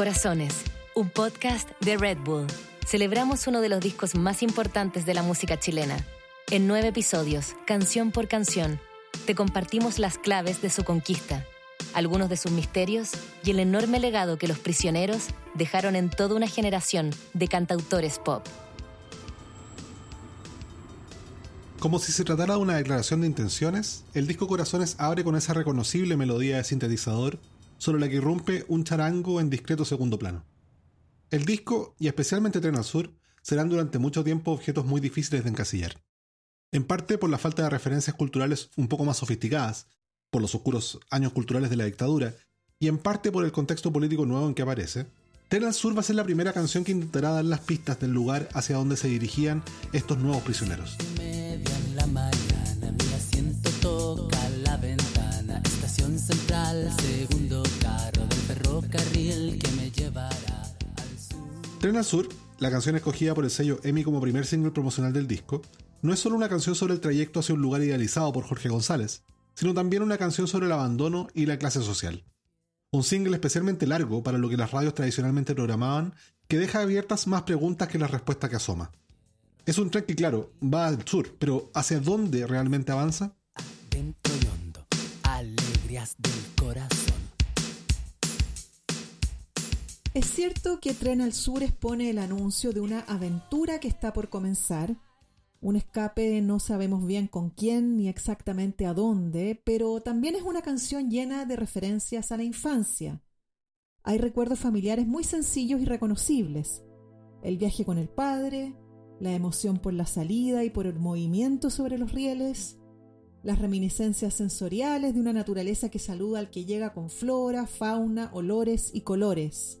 Corazones, un podcast de Red Bull. Celebramos uno de los discos más importantes de la música chilena. En nueve episodios, canción por canción, te compartimos las claves de su conquista, algunos de sus misterios y el enorme legado que los prisioneros dejaron en toda una generación de cantautores pop. Como si se tratara de una declaración de intenciones, el disco Corazones abre con esa reconocible melodía de sintetizador sobre la que irrumpe un charango en discreto segundo plano. El disco, y especialmente Tren al Sur, serán durante mucho tiempo objetos muy difíciles de encasillar. En parte por la falta de referencias culturales un poco más sofisticadas, por los oscuros años culturales de la dictadura, y en parte por el contexto político nuevo en que aparece, Tren al Sur va a ser la primera canción que intentará dar las pistas del lugar hacia donde se dirigían estos nuevos prisioneros. segundo carro Tren al Sur, la canción escogida por el sello EMI como primer single promocional del disco, no es solo una canción sobre el trayecto hacia un lugar idealizado por Jorge González, sino también una canción sobre el abandono y la clase social. Un single especialmente largo para lo que las radios tradicionalmente programaban, que deja abiertas más preguntas que la respuesta que asoma. Es un track que, claro, va al sur, pero ¿hacia dónde realmente avanza? del corazón. Es cierto que Tren al Sur expone el anuncio de una aventura que está por comenzar, un escape no sabemos bien con quién ni exactamente a dónde, pero también es una canción llena de referencias a la infancia. Hay recuerdos familiares muy sencillos y reconocibles. El viaje con el padre, la emoción por la salida y por el movimiento sobre los rieles, las reminiscencias sensoriales de una naturaleza que saluda al que llega con flora, fauna, olores y colores.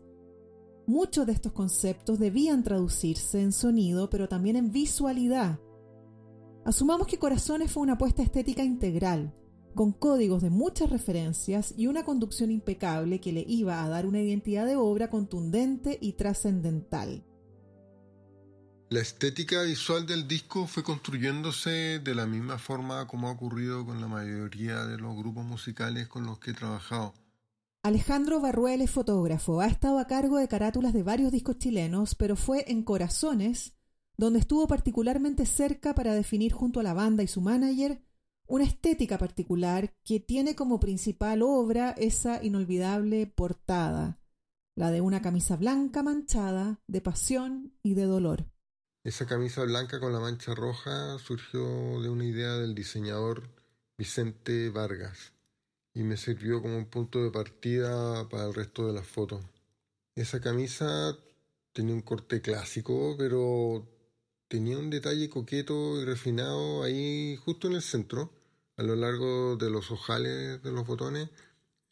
Muchos de estos conceptos debían traducirse en sonido, pero también en visualidad. Asumamos que Corazones fue una apuesta estética integral, con códigos de muchas referencias y una conducción impecable que le iba a dar una identidad de obra contundente y trascendental. La estética visual del disco fue construyéndose de la misma forma como ha ocurrido con la mayoría de los grupos musicales con los que he trabajado. Alejandro Barruel es fotógrafo, ha estado a cargo de carátulas de varios discos chilenos, pero fue en Corazones donde estuvo particularmente cerca para definir junto a la banda y su manager una estética particular que tiene como principal obra esa inolvidable portada, la de una camisa blanca manchada de pasión y de dolor. Esa camisa blanca con la mancha roja surgió de una idea del diseñador Vicente Vargas y me sirvió como un punto de partida para el resto de las fotos. Esa camisa tenía un corte clásico, pero tenía un detalle coqueto y refinado ahí justo en el centro, a lo largo de los ojales de los botones.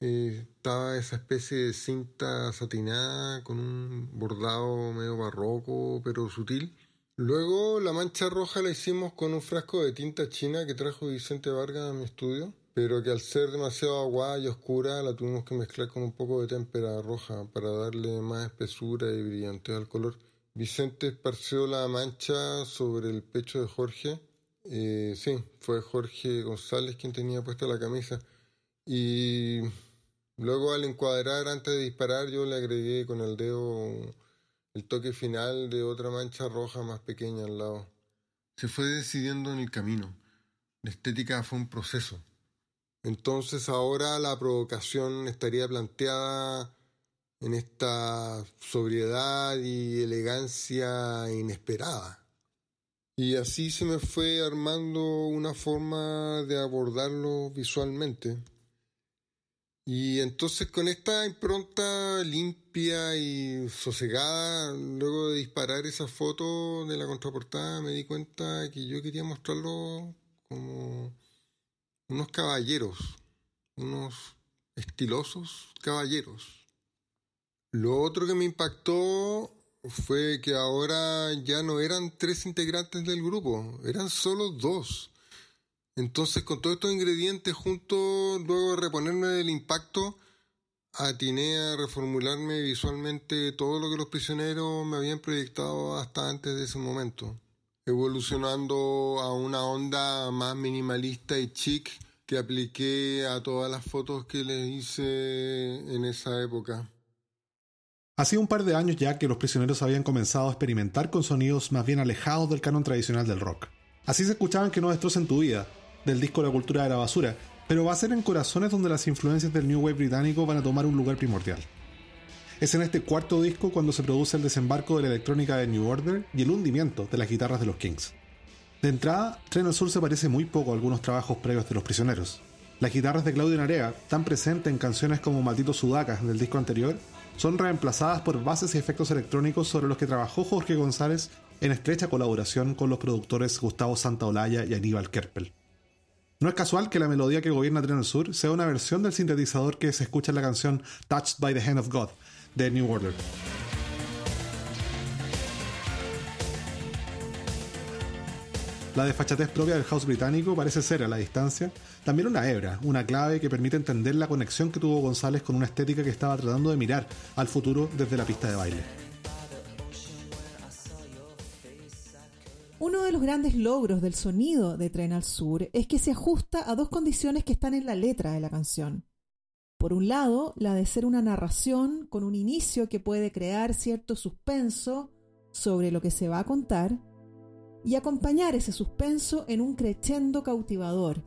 Eh, estaba esa especie de cinta satinada con un bordado medio barroco pero sutil Luego la mancha roja la hicimos con un frasco de tinta china que trajo Vicente Vargas a mi estudio, pero que al ser demasiado aguada y oscura la tuvimos que mezclar con un poco de témpera roja para darle más espesura y brillantez al color. Vicente esparció la mancha sobre el pecho de Jorge. Eh, sí, fue Jorge González quien tenía puesta la camisa. Y luego al encuadrar antes de disparar yo le agregué con el dedo el toque final de otra mancha roja más pequeña al lado. Se fue decidiendo en el camino. La estética fue un proceso. Entonces ahora la provocación estaría planteada en esta sobriedad y elegancia inesperada. Y así se me fue armando una forma de abordarlo visualmente. Y entonces con esta impronta limpia y sosegada, luego de disparar esa foto de la contraportada, me di cuenta que yo quería mostrarlo como unos caballeros, unos estilosos caballeros. Lo otro que me impactó fue que ahora ya no eran tres integrantes del grupo, eran solo dos. Entonces, con todos estos ingredientes juntos, luego de reponerme del impacto, atiné a reformularme visualmente todo lo que los prisioneros me habían proyectado hasta antes de ese momento, evolucionando a una onda más minimalista y chic que apliqué a todas las fotos que les hice en esa época. Hacía un par de años ya que los prisioneros habían comenzado a experimentar con sonidos más bien alejados del canon tradicional del rock. Así se escuchaban que no destrocen tu vida, del disco La cultura de la basura, pero va a ser en corazones donde las influencias del New Wave británico van a tomar un lugar primordial. Es en este cuarto disco cuando se produce el desembarco de la electrónica de New Order y el hundimiento de las guitarras de los Kings. De entrada, Tren al Sur se parece muy poco a algunos trabajos previos de los prisioneros. Las guitarras de Claudio Narea, tan presentes en canciones como Maldito Sudacas del disco anterior, son reemplazadas por bases y efectos electrónicos sobre los que trabajó Jorge González en estrecha colaboración con los productores Gustavo Santaolalla y Aníbal Kerpel. No es casual que la melodía que gobierna Tren al Sur sea una versión del sintetizador que se escucha en la canción Touched by the Hand of God de New Order. La desfachatez propia del house británico parece ser, a la distancia, también una hebra, una clave que permite entender la conexión que tuvo González con una estética que estaba tratando de mirar al futuro desde la pista de baile. Uno de los grandes logros del sonido de Tren al Sur es que se ajusta a dos condiciones que están en la letra de la canción. Por un lado, la de ser una narración con un inicio que puede crear cierto suspenso sobre lo que se va a contar, y acompañar ese suspenso en un crescendo cautivador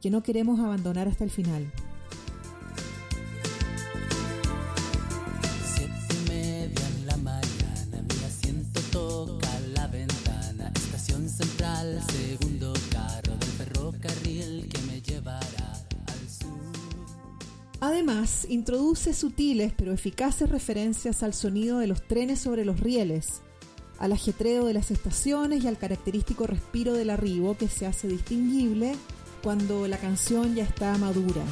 que no queremos abandonar hasta el final. Además, introduce sutiles pero eficaces referencias al sonido de los trenes sobre los rieles, al ajetreo de las estaciones y al característico respiro del arribo que se hace distinguible cuando la canción ya está madura.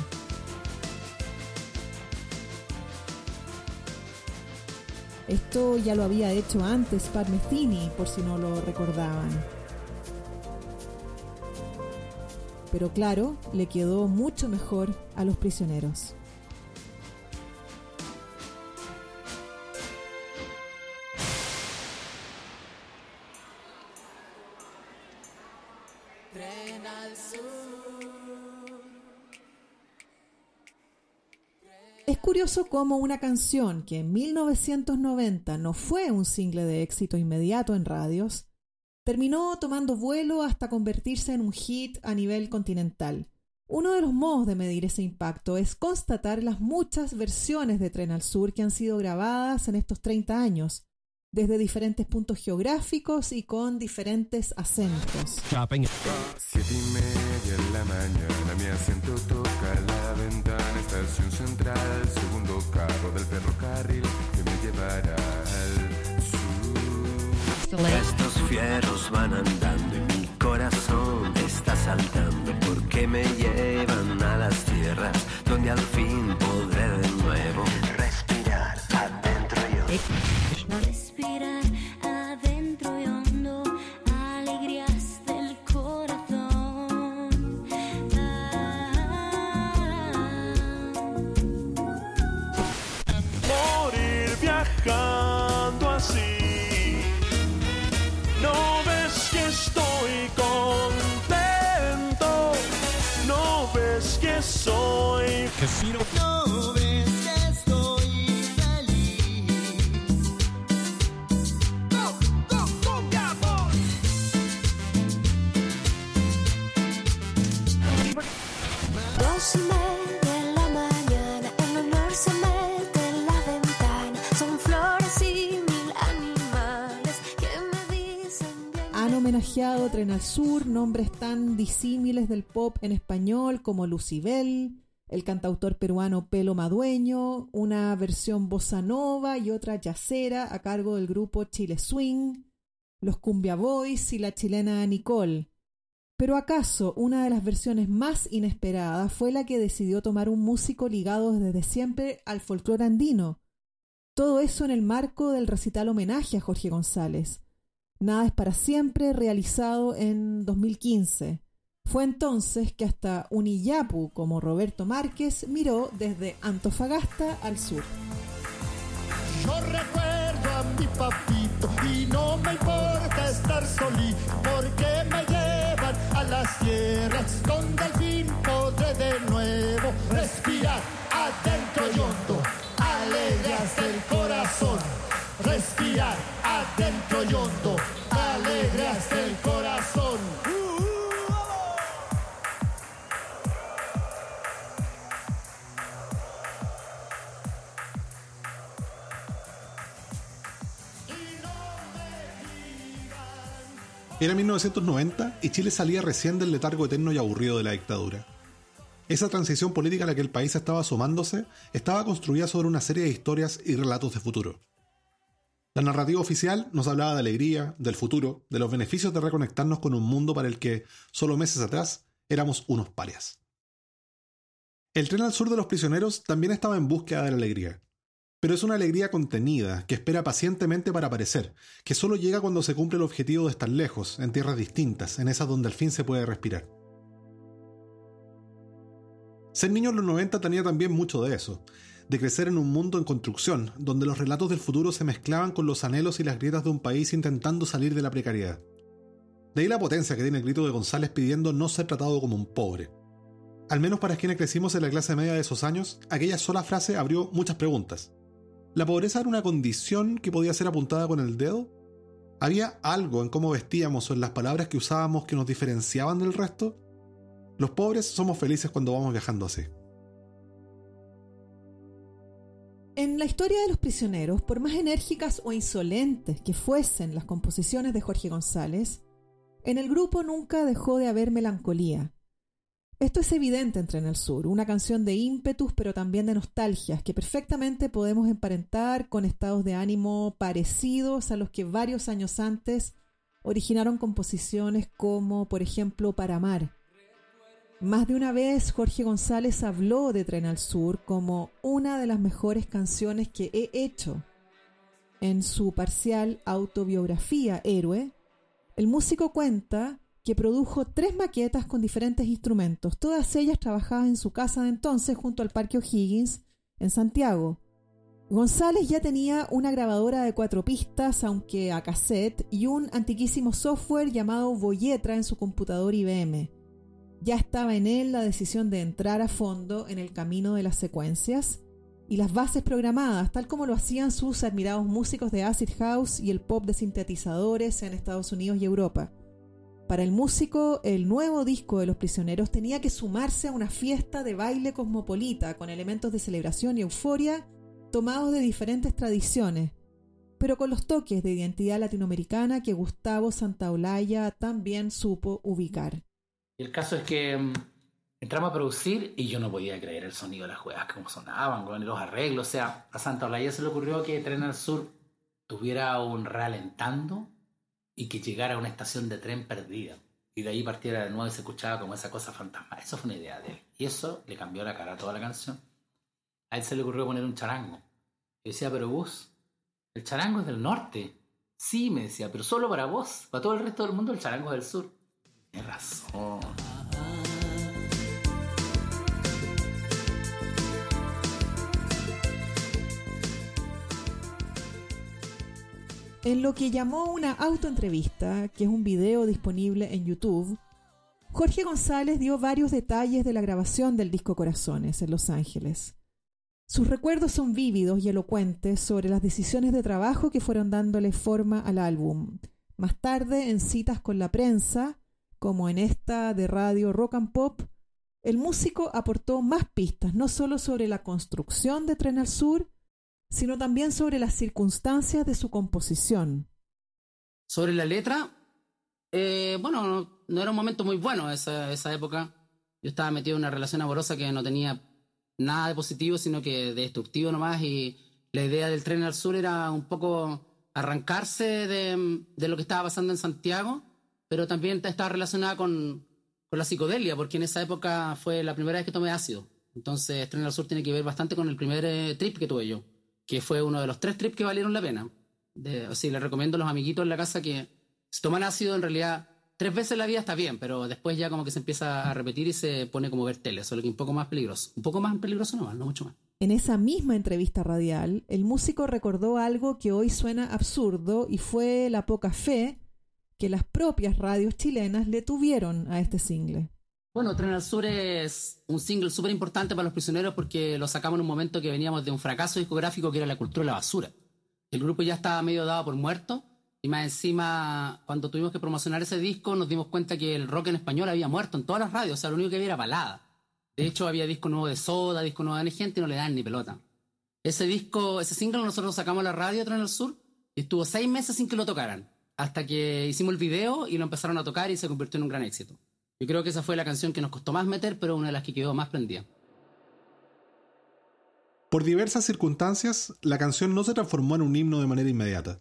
Esto ya lo había hecho antes Pat por si no lo recordaban. Pero claro, le quedó mucho mejor a los prisioneros. Es curioso cómo una canción que en 1990 no fue un single de éxito inmediato en radios, terminó tomando vuelo hasta convertirse en un hit a nivel continental. Uno de los modos de medir ese impacto es constatar las muchas versiones de Tren al Sur que han sido grabadas en estos 30 años, desde diferentes puntos geográficos y con diferentes acentos. Siete y media de la mañana, mi estación central, segundo carro del ferrocarril que me llevará al sur. Estos fieros van andando y mi corazón está saltando porque me llevan a las tierras donde al fin soy No ves que estoy feliz. Dos y media de la mañana, el honor se mete en la ventana. Son flores y mil animales que me dicen bien. Han homenajeado Tren al Sur nombres tan disímiles del pop en español como Lucibel, el cantautor peruano Pelo Madueño, una versión bossa nova y otra yacera a cargo del grupo Chile Swing, los Cumbia Boys y la chilena Nicole. Pero acaso una de las versiones más inesperadas fue la que decidió tomar un músico ligado desde siempre al folclore andino. Todo eso en el marco del recital homenaje a Jorge González. Nada es para siempre, realizado en 2015. Fue entonces que hasta Uniyapu, como Roberto Márquez, miró desde Antofagasta al sur. Yo recuerdo a mi papito y no me importa estar solí, porque me llevan a las tierras donde al fin podré de nuevo respirar adentro y hondo, alegrías del corazón, respirar adentro y hondo. Era 1990 y Chile salía recién del letargo eterno y aburrido de la dictadura. Esa transición política a la que el país estaba sumándose estaba construida sobre una serie de historias y relatos de futuro. La narrativa oficial nos hablaba de alegría, del futuro, de los beneficios de reconectarnos con un mundo para el que, solo meses atrás, éramos unos parias. El tren al sur de los prisioneros también estaba en búsqueda de la alegría, pero es una alegría contenida, que espera pacientemente para aparecer, que solo llega cuando se cumple el objetivo de estar lejos, en tierras distintas, en esas donde al fin se puede respirar. Ser niño en los 90 tenía también mucho de eso, de crecer en un mundo en construcción, donde los relatos del futuro se mezclaban con los anhelos y las grietas de un país intentando salir de la precariedad. De ahí la potencia que tiene el grito de González pidiendo no ser tratado como un pobre. Al menos para quienes crecimos en la clase media de esos años, aquella sola frase abrió muchas preguntas. ¿La pobreza era una condición que podía ser apuntada con el dedo? ¿Había algo en cómo vestíamos o en las palabras que usábamos que nos diferenciaban del resto? Los pobres somos felices cuando vamos viajando así. En la historia de los prisioneros, por más enérgicas o insolentes que fuesen las composiciones de Jorge González, en el grupo nunca dejó de haber melancolía. Esto es evidente en Tren al Sur, una canción de ímpetus pero también de nostalgias que perfectamente podemos emparentar con estados de ánimo parecidos a los que varios años antes originaron composiciones como, por ejemplo, Para Amar, más de una vez Jorge González habló de Tren al Sur como una de las mejores canciones que he hecho. En su parcial autobiografía Héroe, el músico cuenta que produjo tres maquetas con diferentes instrumentos, todas ellas trabajadas en su casa de entonces junto al Parque O'Higgins, en Santiago. González ya tenía una grabadora de cuatro pistas, aunque a cassette, y un antiquísimo software llamado Voyetra en su computador IBM ya estaba en él la decisión de entrar a fondo en el camino de las secuencias y las bases programadas, tal como lo hacían sus admirados músicos de acid house y el pop de sintetizadores en Estados Unidos y Europa. Para el músico, el nuevo disco de Los Prisioneros tenía que sumarse a una fiesta de baile cosmopolita con elementos de celebración y euforia tomados de diferentes tradiciones, pero con los toques de identidad latinoamericana que Gustavo Santaolalla también supo ubicar. El caso es que mm, entramos a producir y yo no podía creer el sonido de las juegas, cómo sonaban, con los arreglos. O sea, a Santa Olaya se le ocurrió que Tren al Sur tuviera un ralentando y que llegara a una estación de tren perdida. Y de ahí partiera de nuevo y se escuchaba como esa cosa fantasma. Eso fue una idea de él. Y eso le cambió la cara a toda la canción. A él se le ocurrió poner un charango. Y decía, pero vos, el charango es del norte. Sí, me decía, pero solo para vos. Para todo el resto del mundo el charango es del sur. Tienes razón. En lo que llamó una autoentrevista, que es un video disponible en YouTube, Jorge González dio varios detalles de la grabación del disco Corazones en Los Ángeles. Sus recuerdos son vívidos y elocuentes sobre las decisiones de trabajo que fueron dándole forma al álbum. Más tarde, en citas con la prensa, como en esta de radio Rock and Pop, el músico aportó más pistas, no solo sobre la construcción de Tren al Sur, sino también sobre las circunstancias de su composición. Sobre la letra, eh, bueno, no, era un momento muy bueno esa, esa época. Yo estaba metido en una relación amorosa que no tenía nada de positivo, sino que de destructivo nomás, y la idea del tren al sur era un poco arrancarse de, lo que estaba pasando en Santiago pero también está relacionada con, con, la psicodelia, porque en esa época fue la primera vez que tomé ácido. Entonces, Tren al Sur tiene que ver bastante con el primer eh, trip que tuve yo, que fue uno de los tres trips que valieron la pena. De, les recomiendo a los amiguitos en la casa que si toman ácido, en realidad, tres veces la vida está bien, pero después ya como que se empieza a repetir y se pone como ver tele, solo que un poco más peligroso. Un poco más peligroso nomás, no mucho más. En esa misma entrevista radial, el músico recordó algo que hoy suena absurdo y fue la poca fe que las propias radios chilenas le tuvieron a este single. Bueno, Tren al Sur es un single súper importante para los prisioneros porque lo sacamos en un momento que veníamos de un fracaso discográfico que era la cultura de la basura. El grupo ya estaba medio dado por muerto y más encima, cuando tuvimos que promocionar ese disco, nos dimos cuenta que el rock en español había muerto en todas las radios, o sea, lo único que había era balada. De hecho, había disco nuevo de Soda, disco nuevo de gente y no le dan ni pelota. Ese disco, ese single nosotros lo sacamos a la radio Tren al Sur y estuvo seis meses sin que lo tocaran. hasta que hicimos el video y lo empezaron a tocar y se convirtió en un gran éxito. Yo creo que esa fue la canción que nos costó más meter, pero una de las que quedó más prendida. Por diversas circunstancias, la canción no se transformó en un himno de manera inmediata.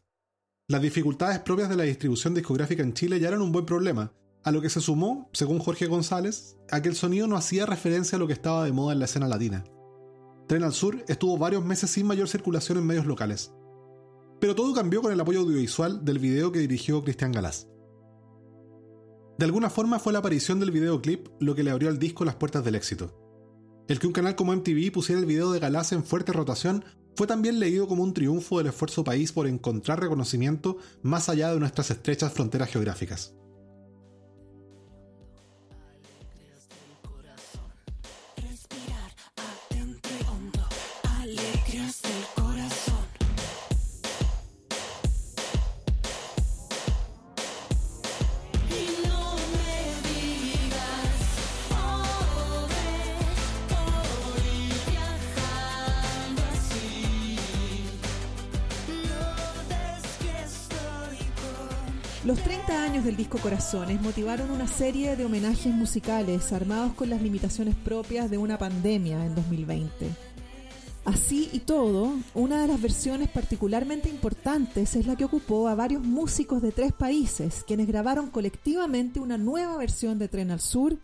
Las dificultades propias de la distribución discográfica en Chile ya eran un buen problema, a lo que se sumó, según Jorge González, a que el sonido no hacía referencia a lo que estaba de moda en la escena latina. Tren al Sur estuvo varios meses sin mayor circulación en medios locales. Pero todo cambió con el apoyo audiovisual del video que dirigió Cristian Galás. De alguna forma fue la aparición del videoclip lo que le abrió al disco las puertas del éxito. El que un canal como MTV pusiera el video de Galás en fuerte rotación fue también leído como un triunfo del esfuerzo país por encontrar reconocimiento más allá de nuestras estrechas fronteras geográficas. Años del disco Corazones motivaron una serie de homenajes musicales armados con las limitaciones propias de una pandemia en 2020. Así y todo, una de las versiones particularmente importantes es la que ocupó a varios músicos de tres países, quienes grabaron colectivamente una nueva versión de Tren al Sur,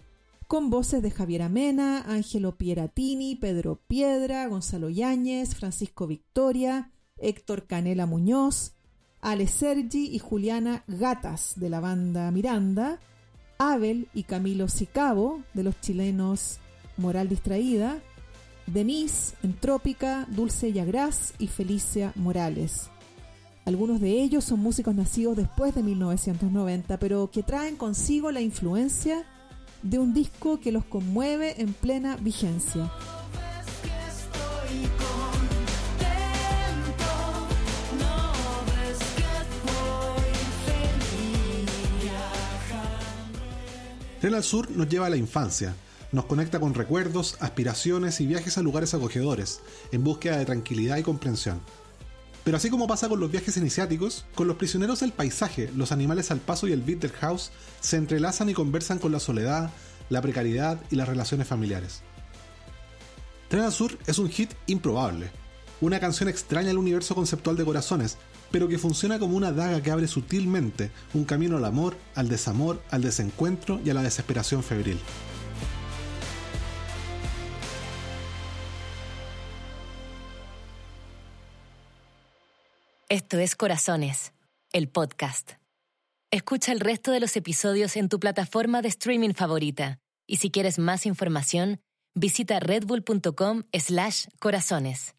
con voces de Javier Amena, Ángelo Pieratini, Pedro Piedra, Gonzalo Yáñez, Francisco Victoria, Héctor Canela Muñoz, Ale Sergi y Juliana Gatas de la banda Miranda, Abel y Camilo Sicabo de los chilenos Moral Distraída, Denise, Entrópica, Dulce Yagraz y Felicia Morales. Algunos de ellos son músicos nacidos después de 1990, pero que traen consigo la influencia de un disco que los conmueve en plena vigencia. Tren al Sur nos lleva a la infancia, nos conecta con recuerdos, aspiraciones y viajes a lugares acogedores, en búsqueda de tranquilidad y comprensión. Pero así como pasa con los viajes iniciáticos, con los prisioneros el paisaje, los animales al paso y el beat del house se entrelazan y conversan con la soledad, la precariedad y las relaciones familiares. Tren al Sur es un hit improbable, una canción extraña al universo conceptual de corazones, pero que funciona como una daga que abre sutilmente un camino al amor, al desamor, al desencuentro y a la desesperación febril. Esto es Corazones, el podcast. Escucha el resto de los episodios en tu plataforma de streaming favorita. Y si quieres más información, visita redbull.com slash corazones.